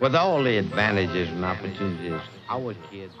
With all the advantages and opportunities our kids.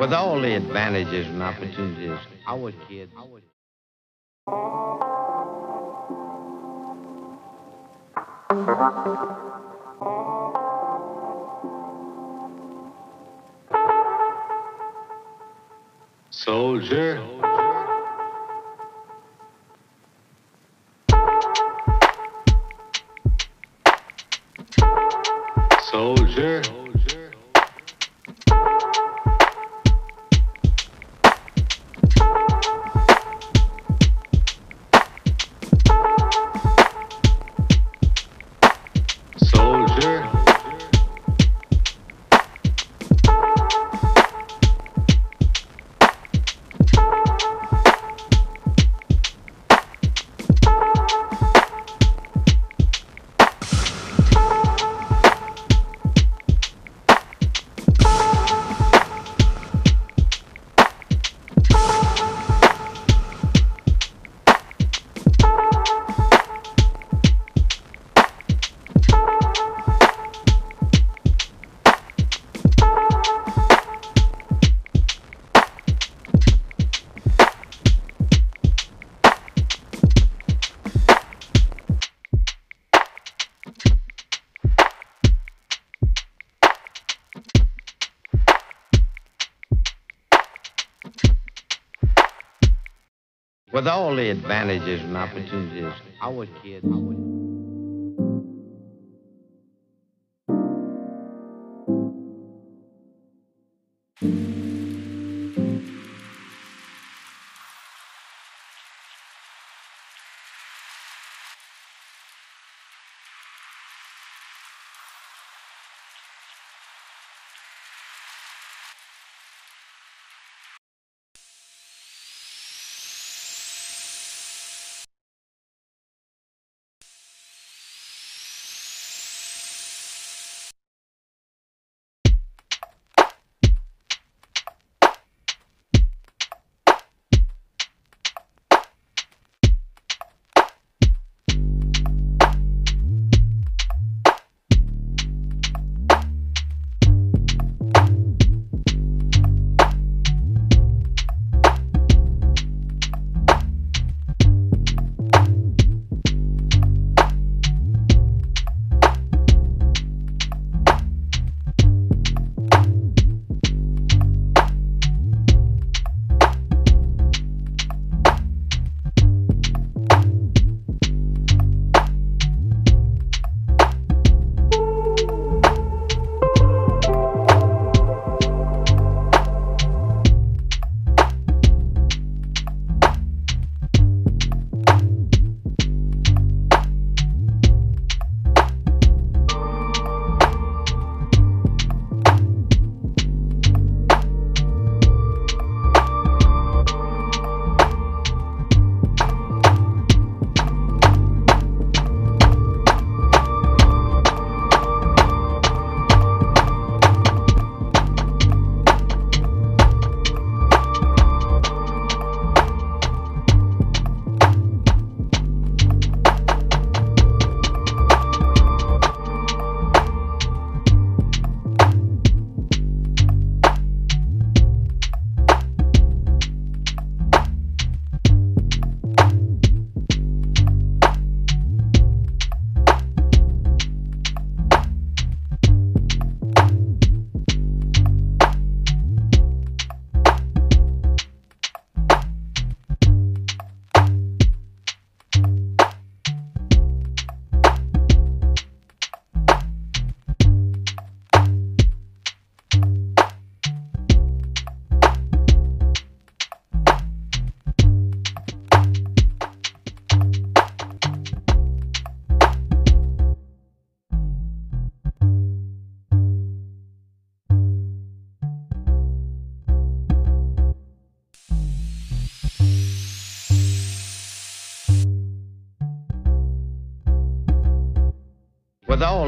With all the advantages and opportunities our kids. Soldier. Soldier. Soldier. With all the advantages and opportunities, our kids. Our...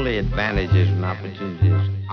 all the advantages and opportunities